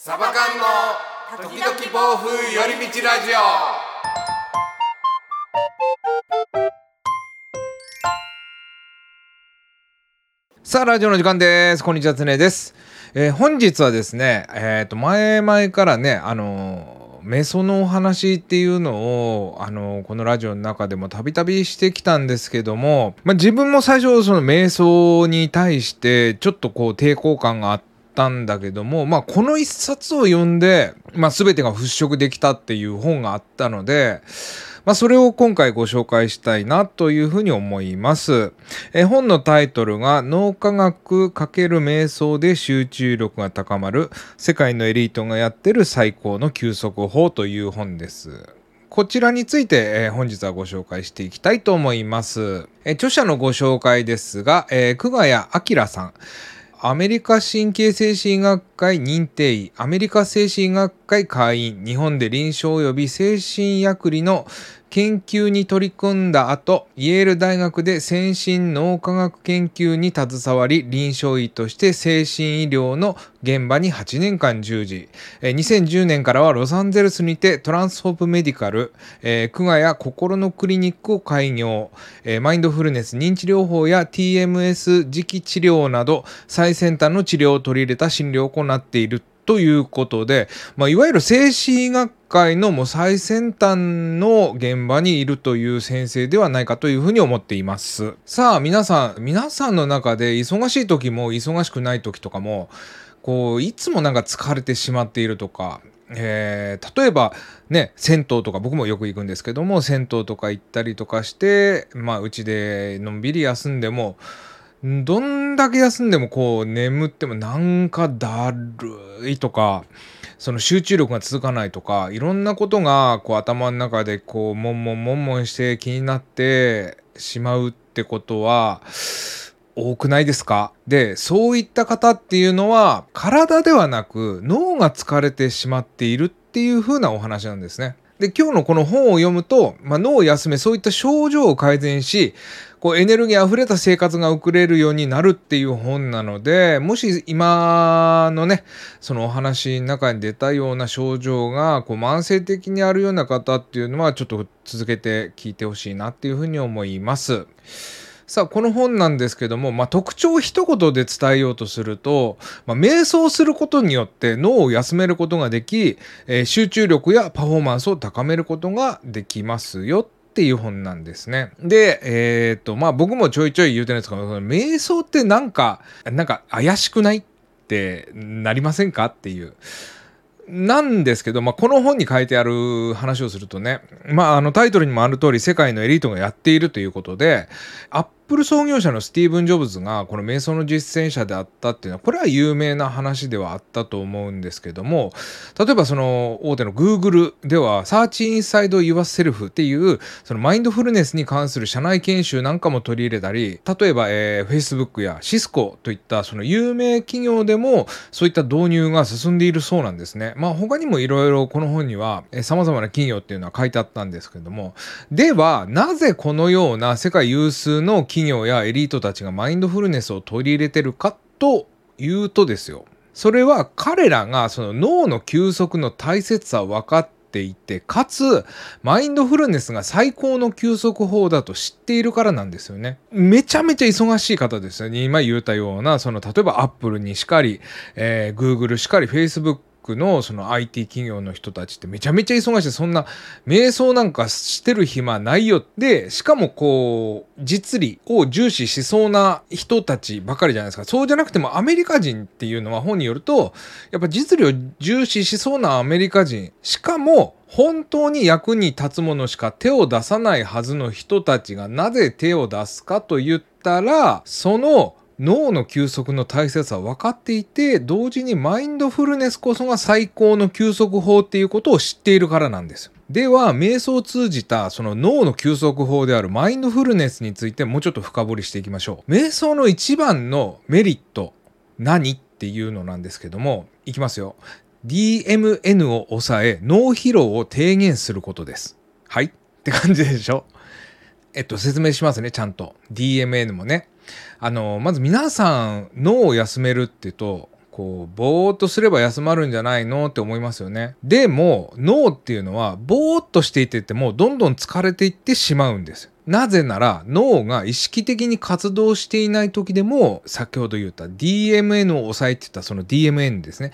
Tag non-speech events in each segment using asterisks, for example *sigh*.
サバ缶の時々暴風寄り道ラジオさあ、ラジオの時間です。こんにちは、つねです。えー本日はですね、えっ、と、前々からね、あのー、瞑想のお話っていうのを、あのーこのラジオの中でもたびたびしてきたんですけども、まあ、自分も最初、その瞑想に対して、ちょっとこう、抵抗感があってたんだけども、まあ、この一冊を読んで、まあ、全てが払拭できたっていう本があったので、まあ、それを今回ご紹介したいなというふうに思います。え本のタイトルが脳科学×瞑想で集中力が高まる世界のエリートがやってる最高の休息法という本です。こちらについて、えー本日はご紹介していきたいと思います。えー著者のご紹介ですが、えー久我谷明さん。アメリカ神経精神学会認定医、アメリカ精神学会会員、日本で臨床及び精神薬理の研究に取り組んだ後、イェール大学で先進脳科学研究に携わり、臨床医として精神医療の現場に8年間従事。2010年からはロサンゼルスにてトランスホープメディカル、えー、久我や心のクリニックを開業、マインドフルネス認知療法や TMS 磁気治療など最先端の治療を取り入れた診療を行っているということで、まあ、いわゆる精神医学会のもう最先端の現場にいるという先生ではないかというふうに思っています。さあ皆さん、皆さんの中で忙しい時も忙しくない時とかも、こう、いつもなんか疲れてしまっているとか、えー例えばね銭湯とか僕もよく行くんですけども銭湯とか行ったりとかしてまあうちでのんびり休んでもどんだけ休んでもこう眠ってもなんかだるいとかその集中力が続かないとかいろんなことがこう頭の中でこうもんもんもんもんして気になってしまうってことは多くないですか？でそういった方っていうのは体ではなく脳が疲れてしまっているっていう風なお話なんですね。で今日のこの本を読むと、まあ、脳を休めそういった症状を改善しこうエネルギー溢れた生活が送れるようになるっていう本なのでもし今のねそのお話の中に出たような症状がこう慢性的にあるような方っていうのはちょっと続けて聞いてほしいなっていうふうに思います。さあこの本なんですけども、まあ、特徴を一言で伝えようとすると、まあ、瞑想することによって脳を休めることができ、えー集中力やパフォーマンスを高めることができますよっていう本なんですね。で、えっ、と、まあ僕もちょいちょい言うてるんですけど、瞑想ってなんか、なんか怪しくないってなりませんか？っていう。なんですけど、まあ、この本に書いてある話をするとね、まあ、あのタイトルにもある通り世界のエリートがやっているということでアップル創業者のスティーブン・ジョブズがこの瞑想の実践者であったっていうのはこれは有名な話ではあったと思うんですけども例えばその大手の Google では Search Inside Yourself っていうそのマインドフルネスに関する社内研修なんかも取り入れたり例えば、えー Facebook やシスコといったその有名企業でもそういった導入が進んでいるそうなんですね。まあ他にもいろいろこの本にはさまざまな企業っていうのは書いてあったんですけどもではなぜこのような世界有数の企業企業やエリートたちがマインドフルネスを取り入れてるかというとですよそれは彼らがその脳の休息の大切さを分かっていてかつマインドフルネスが最高の休息法だと知っているからなんですよね。めちゃめちゃ忙しい方ですよね。今言ったようなその例えばアップルにしかり、えー、Google しかり Facebook のその IT 企業の人たちってめちゃめちゃ忙しいそんな瞑想なんかしてる暇ないよでしかもこう実利を重視しそうな人たちばかりじゃないですか。そうじゃなくてもアメリカ人っていうのは本によるとやっぱ実利を重視しそうなアメリカ人しかも本当に役に立つものしか手を出さないはずの人たちがなぜ手を出すかと言ったらその脳の休息の大切さは分かっていて同時にマインドフルネスこそが最高の休息法っていうことを知っているからなんです。では瞑想を通じたその脳の休息法であるマインドフルネスについてもうちょっと深掘りしていきましょう。瞑想の一番のメリット何っていうのなんですけどもいきますよ。DMN を抑え脳疲労を低減することです。はい。って感じでしょ？えっと説明しますねちゃんと。DMN もね。あのまず皆さん脳を休めるって言うとこうぼーっとすれば休まるんじゃないのって思いますよね。でも脳っていうのはぼーっとしていててもどんどん疲れていってしまうんです。なぜなら脳が意識的に活動していない時でも先ほど言った DMN を抑えてたその DMN ですね。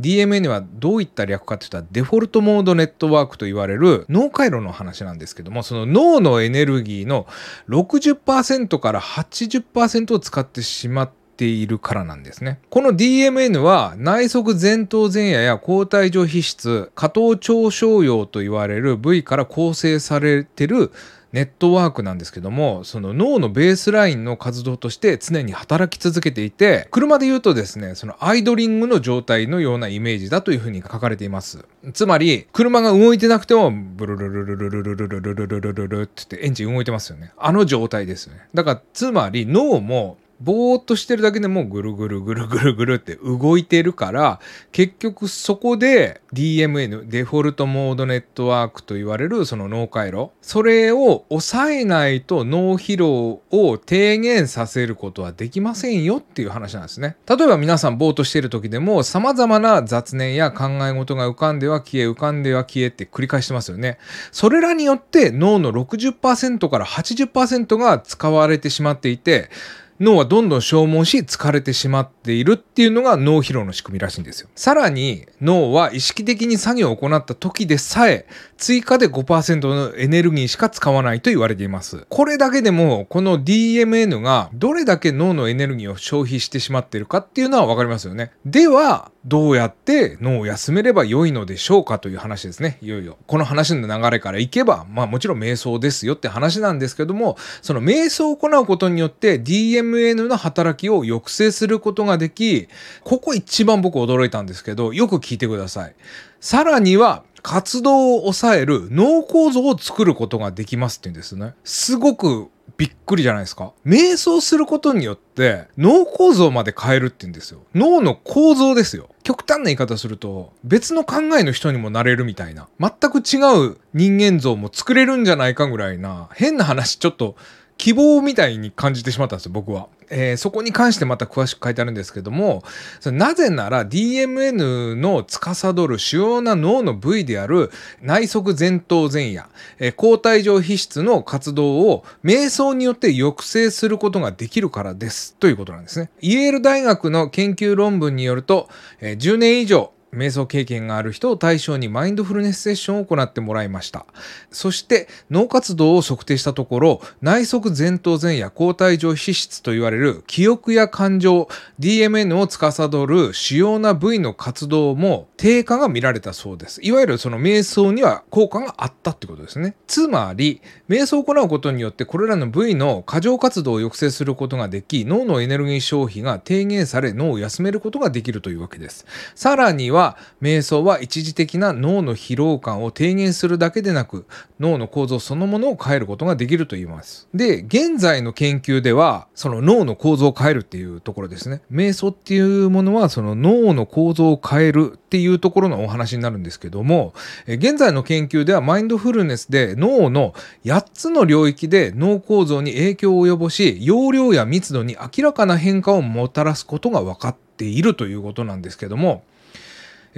DMN はどういった略かって言ったらデフォルトモードネットワークと言われる脳回路の話なんですけどもその脳のエネルギーの60%から80%を使ってしまっているからなんですね。この DMN は内側前頭前野や抗体上皮質、下頭腸小葉と言われる部位から構成されてるネットワークなんですけどもその脳のベースラインの活動として常に働き続けていて車で言うとですねそのアイドリングの状態のようなイメージだというふうに書かれています。つまり車が動いてなくてもブルルルルルルルルルルルルルルルルって言ってエンジン動いてますよねあの状態ですよねだからつまり脳もぼーっとしてるだけでもぐるぐるぐるぐるぐるって動いてるから結局そこで DMN デフォルトモードネットワークと言われるその脳回路それを抑えないと脳疲労を低減させることはできませんよっていう話なんですね。例えば皆さんぼーっとしてる時でも様々な雑念や考え事が浮かんでは消え浮かんでは消えって繰り返してますよね。それらによって脳の60%から80%が使われてしまっていて脳はどんどん消耗し疲れてしまっているっていうのが脳疲労の仕組みらしいんですよ。さらに脳は意識的に作業を行った時でさえ追加で5%のエネルギーしか使わないと言われています。これだけでもこの DMN がどれだけ脳のエネルギーを消費してしまっているかっていうのはわかりますよね。ではどうやって脳を休めれば良いのでしょうかという話ですね。いよいよ。この話の流れからいけば、まあもちろん瞑想ですよって話なんですけども、その瞑想を行うことによって DMN の働きを抑制することができ、ここ一番僕驚いたんですけど、よく聞いてください。さらには、活動を抑える脳構造を作ることができますって言うんですね。すごくびっくりじゃないですか。瞑想することによって脳構造まで変えるって言うんですよ。脳の構造ですよ。極端な言い方すると別の考えの人にもなれるみたいな。全く違う人間像も作れるんじゃないかぐらいな変な話ちょっと希望みたいに感じてしまったんですよ、僕は。えー、そこに関してまた詳しく書いてあるんですけども、なぜなら DMN の司る主要な脳の部位である内側前頭前野、えー、抗体上皮質の活動を瞑想によって抑制することができるからです。ということなんですね。イェール大学の研究論文によると、えー、10年以上瞑想経験がある人を対象にマインドフルネスセッションを行ってもらいました。そして脳活動を測定したところ内側前頭前野抗体上皮質と言われる記憶や感情 DMN を司る主要な部位の活動も低下が見られたそうです。いわゆるその瞑想には効果があったってことですね。つまり瞑想を行うことによってこれらの部位の過剰活動を抑制することができ脳のエネルギー消費が低減され脳を休めることができるというわけです。さらには瞑想は一時的な脳の疲労感を低減するだけでなく脳の構造そのものを変えることができると言います。で現在の研究ではその脳の構造を変えるっていうところですね。瞑想っていうものはその脳の構造を変えるっていうところのお話になるんですけども現在の研究ではマインドフルネスで脳の8つの領域で脳構造に影響を及ぼし容量や密度に明らかな変化をもたらすことが分かっているということなんですけども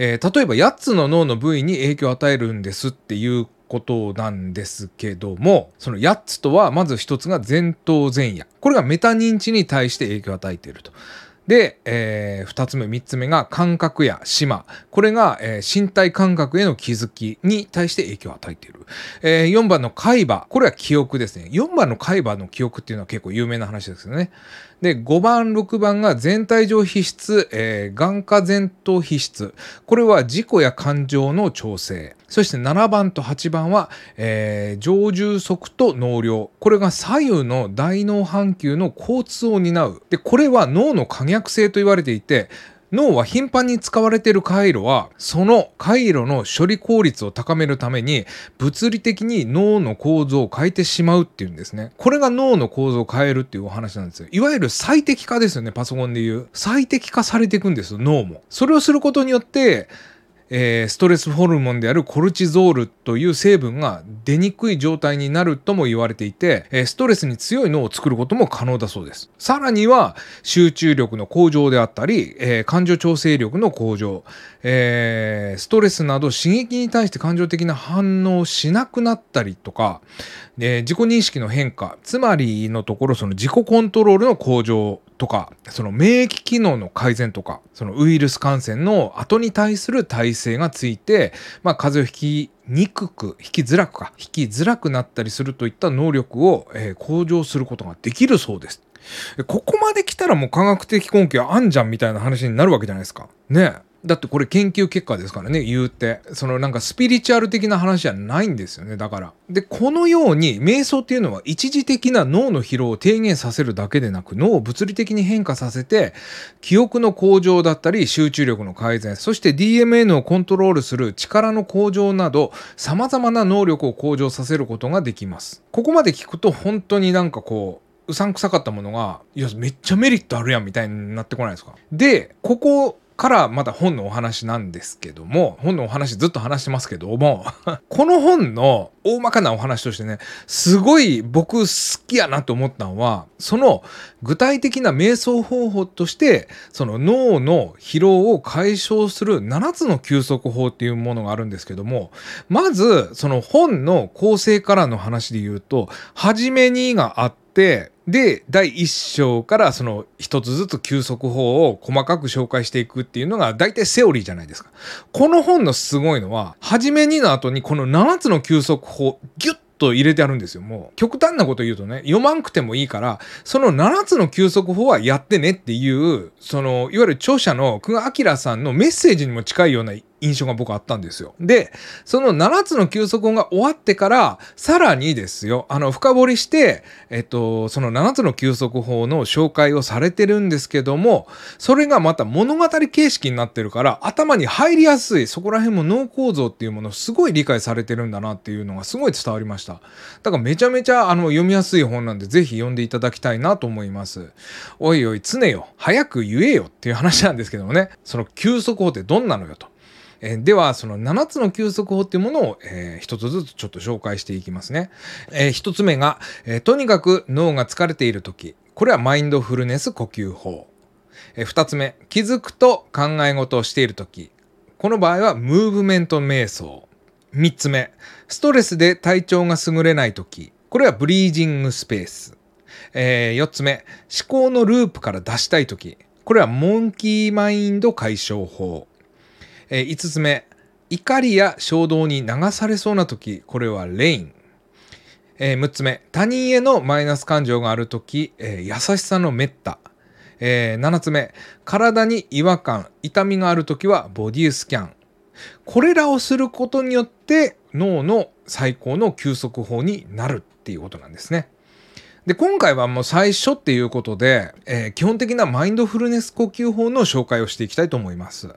えー、例えば8つの脳の部位に影響を与えるんですっていうことなんですけどもその8つとはまず1つが前頭前野これがメタ認知に対して影響を与えていると。で、えー、2つ目3つ目が感覚や島。これが、えー、身体感覚への気づきに対して影響を与えている、えー、4番の海馬。これは記憶ですね。4番の海馬の記憶っていうのは結構有名な話ですよね。で5番6番が全体上皮質、えー、眼下前頭皮質。これは自己や感情の調整。そして7番と8番は、えー、上重足と脳量これが左右の大脳半球の交通を担う。でこれは脳の可逆性と言われていて脳は頻繁に使われている回路はその回路の処理効率を高めるために物理的に脳の構造を変えてしまうっていうんですね。これが脳の構造を変えるっていうお話なんですよ。いわゆる最適化ですよねパソコンでいう。最適化されていくんですよ脳も。それをすることによってえーストレスホルモンであるコルチゾールという成分が出にくい状態になるとも言われていて、えーストレスに強い脳を作ることも可能だそうです。さらには集中力の向上であったり、えー感情調整力の向上、えーストレスなど刺激に対して感情的な反応をしなくなったりとか、で自己認識の変化つまりのところその自己コントロールの向上とかその免疫機能の改善とかそのウイルス感染の後に対する耐性がついて、まあ、風邪をひきにくく引きづらくか引きづらくなったりするといった能力を、えー向上することができるそうです。ここまで来たらもう科学的根拠あんじゃんみたいな話になるわけじゃないですか。ねえだってこれ研究結果ですからね言うて。そのなんかスピリチュアル的な話じゃないんですよねだから。でこのように瞑想っていうのは一時的な脳の疲労を低減させるだけでなく脳を物理的に変化させて記憶の向上だったり集中力の改善そして DMN をコントロールする力の向上など様々な能力を向上させることができます。ここまで聞くと本当になんかこううさんくさかったものがいやめっちゃメリットあるやんみたいになってこないですか？でここからまた本のお話なんですけども本のお話ずっと話してますけども *laughs* この本の大まかなお話としてねすごい僕好きやなと思ったのはその具体的な瞑想方法としてその脳の疲労を解消する7つの休息法っていうものがあるんですけどもまずその本の構成からの話で言うと「初めに」があってで第1章からその一つずつ休息法を細かく紹介していくっていうのが大体セオリーじゃないですか。この本のすごいのは初めにの後にこの7つの休息法ギュッと入れてあるんですよもう極端なこと言うとね読まんくてもいいからその7つの休息法はやってねっていうそのいわゆる著者の久我明さんのメッセージにも近いような印象が僕あったんですよ。で、その7つの休息法が終わってから、さらにですよ、あの、深掘りして、えっと、その7つの休息法の紹介をされてるんですけども、それがまた物語形式になってるから、頭に入りやすい、そこら辺も脳構造っていうものすごい理解されてるんだなっていうのがすごい伝わりました。だからめちゃめちゃあの読みやすい本なんで、ぜひ読んでいただきたいなと思います。おいおい、常よ、早く言えよっていう話なんですけどもね、その休息法ってどんなのよと。えーではその7つの休息法っていうものを、えー一つずつちょっと紹介していきますね。えー一つ目が、えーとにかく脳が疲れている時これはマインドフルネス呼吸法。えー二つ目気づくと考え事をしている時この場合はムーブメント瞑想。三つ目ストレスで体調が優れない時これはブリージングスペース。え4つ目思考のループから出したい時これはモンキーマインド解消法。えー5つ目。怒りや衝動に流されそうな時。これはレイン、えー6つ目。他人へのマイナス感情がある時、えー優しさのメッタ、えー7つ目。体に違和感痛みがある時はボディスキャン。これらをすることによって脳の最高の休息法になるっていうことなんですね。で今回はもう最初っていうことで、えー基本的なマインドフルネス呼吸法の紹介をしていきたいと思います。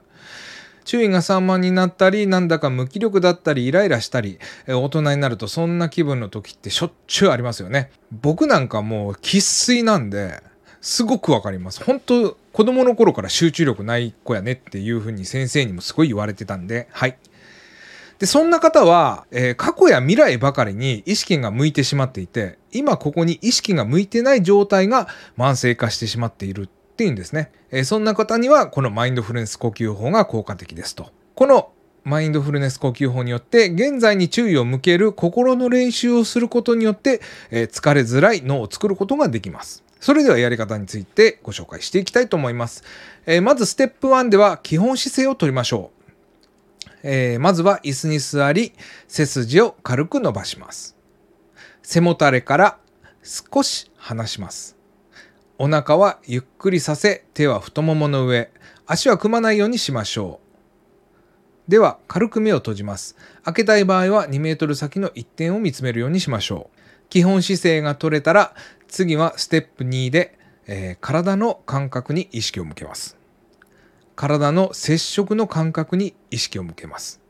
注意が散漫になったりなんだか無気力だったりイライラしたり大人になるとそんな気分の時ってしょっちゅうありますよね。僕なんかもう生粋なんですごくわかります。本当子供の頃から集中力ない子やねっていう風に先生にもすごい言われてたんではい。でそんな方は、えー過去や未来ばかりに意識が向いてしまっていて今ここに意識が向いてない状態が慢性化してしまっている。っていうんですね、えそんな方にはこのマインドフルネス呼吸法が効果的ですと。このマインドフルネス呼吸法によって現在に注意を向ける心の練習をすることによって、え疲れづらい脳を作ることができます。それではやり方についてご紹介していきたいと思います、えまずステップ1では基本姿勢をとりましょう。えまずは椅子に座り背筋を軽く伸ばします。背もたれから少し離します。お腹はゆっくりさせ手は太ももの上。足は組まないようにしましょう。では軽く目を閉じます。開けたい場合は2メートル先の一点を見つめるようにしましょう。基本姿勢が取れたら次はステップ2で、えー体の感覚に意識を向けます。体の接触の感覚に意識を向けます。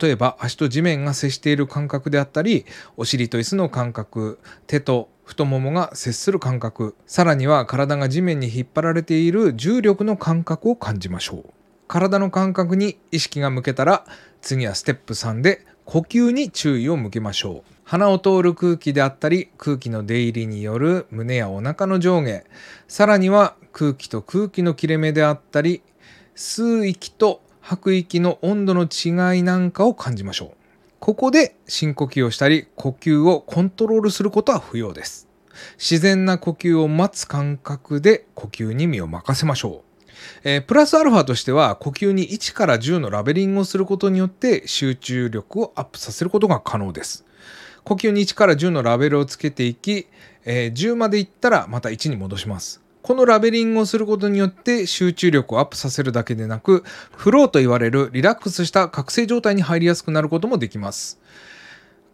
例えば足と地面が接している感覚であったりお尻と椅子の感覚手と太ももが接する感覚さらには体が地面に引っ張られている重力の感覚を感じましょう。体の感覚に意識が向けたら次はステップ3で呼吸に注意を向けましょう。鼻を通る空気であったり空気の出入りによる胸やお腹の上下さらには空気と空気の切れ目であったり吸う息と吐く息の温度の違いなんかを感じましょう。ここで深呼吸をしたり呼吸をコントロールすることは不要です。自然な呼吸を待つ感覚で呼吸に身を任せましょう。えー、プラスアルファとしては呼吸に1から10のラベリングをすることによって集中力をアップさせることが可能です。呼吸に1から10のラベルをつけていき、えー、10までいったらまた1に戻します。このラベリングをすることによって集中力をアップさせるだけでなくフローと言われるリラックスした覚醒状態に入りやすくなることもできます。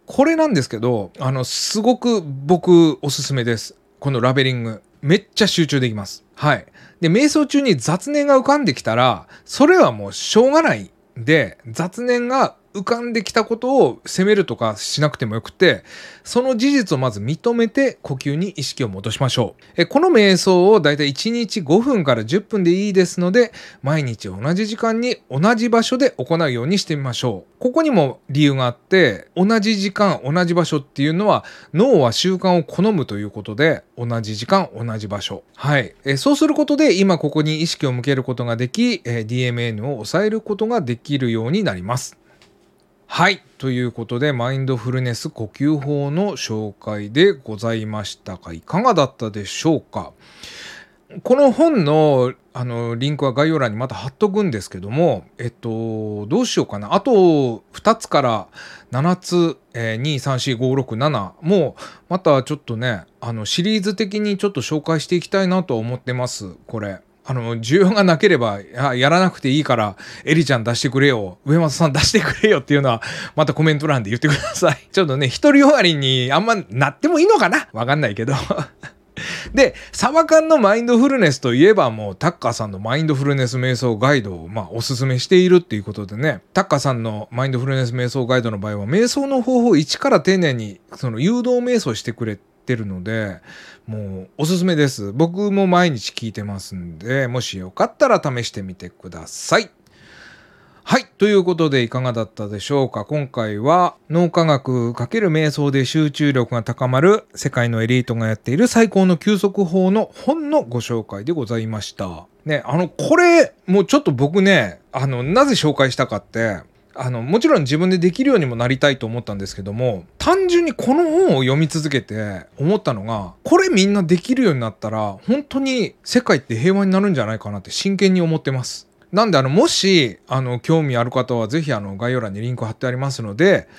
これなんですけどあのすごく僕おすすめです。このラベリング。めっちゃ集中できます。はい。で、瞑想中に雑念が浮かんできたら、それはもうしょうがない。で、雑念が浮かんできたことを責めるとかしなくてもよくて、その事実をまず認めて呼吸に意識を戻しましょう。えこの瞑想をだいたい1日5分から10分でいいですので、毎日同じ時間に同じ場所で行うようにしてみましょう。ここにも理由があって、同じ時間、同じ場所っていうのは脳は習慣を好むということで、同じ時間、同じ場所。はい。えそうすることで今ここに意識を向けることができ、え DMN を抑えることができるようになります。はい。ということで、マインドフルネス呼吸法の紹介でございましたが、いかがだったでしょうかこの本のあのリンクは概要欄にまた貼っとくんですけども、えっと、どうしようかな。あと2つから7つ、えー、2、3、4、5、6、7もまたちょっとね、あのシリーズ的にちょっと紹介していきたいなと思ってます、これ。あの、需要がなければや、やらなくていいから、エリちゃん出してくれよ、上松さん出してくれよっていうのは、またコメント欄で言ってください。*laughs* ちょっとね、一人終わりにあんまなってもいいのかな？わかんないけど。*laughs* で、サバ缶のマインドフルネスといえばもうタッカーさんのマインドフルネス瞑想ガイドをまあおすすめしているっていうことでね、タッカーさんのマインドフルネス瞑想ガイドの場合は瞑想の方法を一から丁寧にその誘導瞑想してくれてるので、もうおすすめです。僕も毎日聞いてますんで、もしよかったら試してみてください。はい。ということでいかがだったでしょうか？今回は脳科学×瞑想で集中力が高まる世界のエリートがやっている最高の休息法の本のご紹介でございました。ね、あの、これ、もうちょっと僕ね、あの、なぜ紹介したかって、あのもちろん自分でできるようにもなりたいと思ったんですけども単純にこの本を読み続けて思ったのがこれみんなできるようになったら本当に世界って平和になるんじゃないかなって真剣に思ってます。なんであのもしあの興味ある方は是非あの概要欄にリンク貼ってありますので、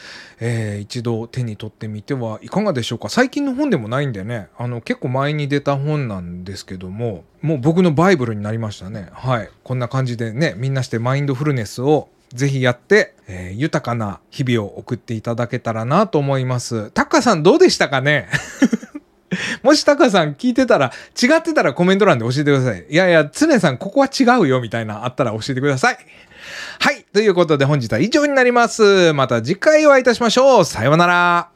えー、一度手に取ってみてはいかがでしょうか？最近の本でもないんでねあの結構前に出た本なんですけどももう僕のバイブルになりましたね。はい。こんな感じでねみんなしてマインドフルネスをぜひやって、えー、豊かな日々を送っていただけたらなと思います。タッカさんどうでしたかね？*laughs* もしタカさん聞いてたら、違ってたらコメント欄で教えてください。いやいや、常さんここは違うよみたいなあったら教えてください。はい。ということで本日は以上になります。また次回お会いいたしましょう。さようなら。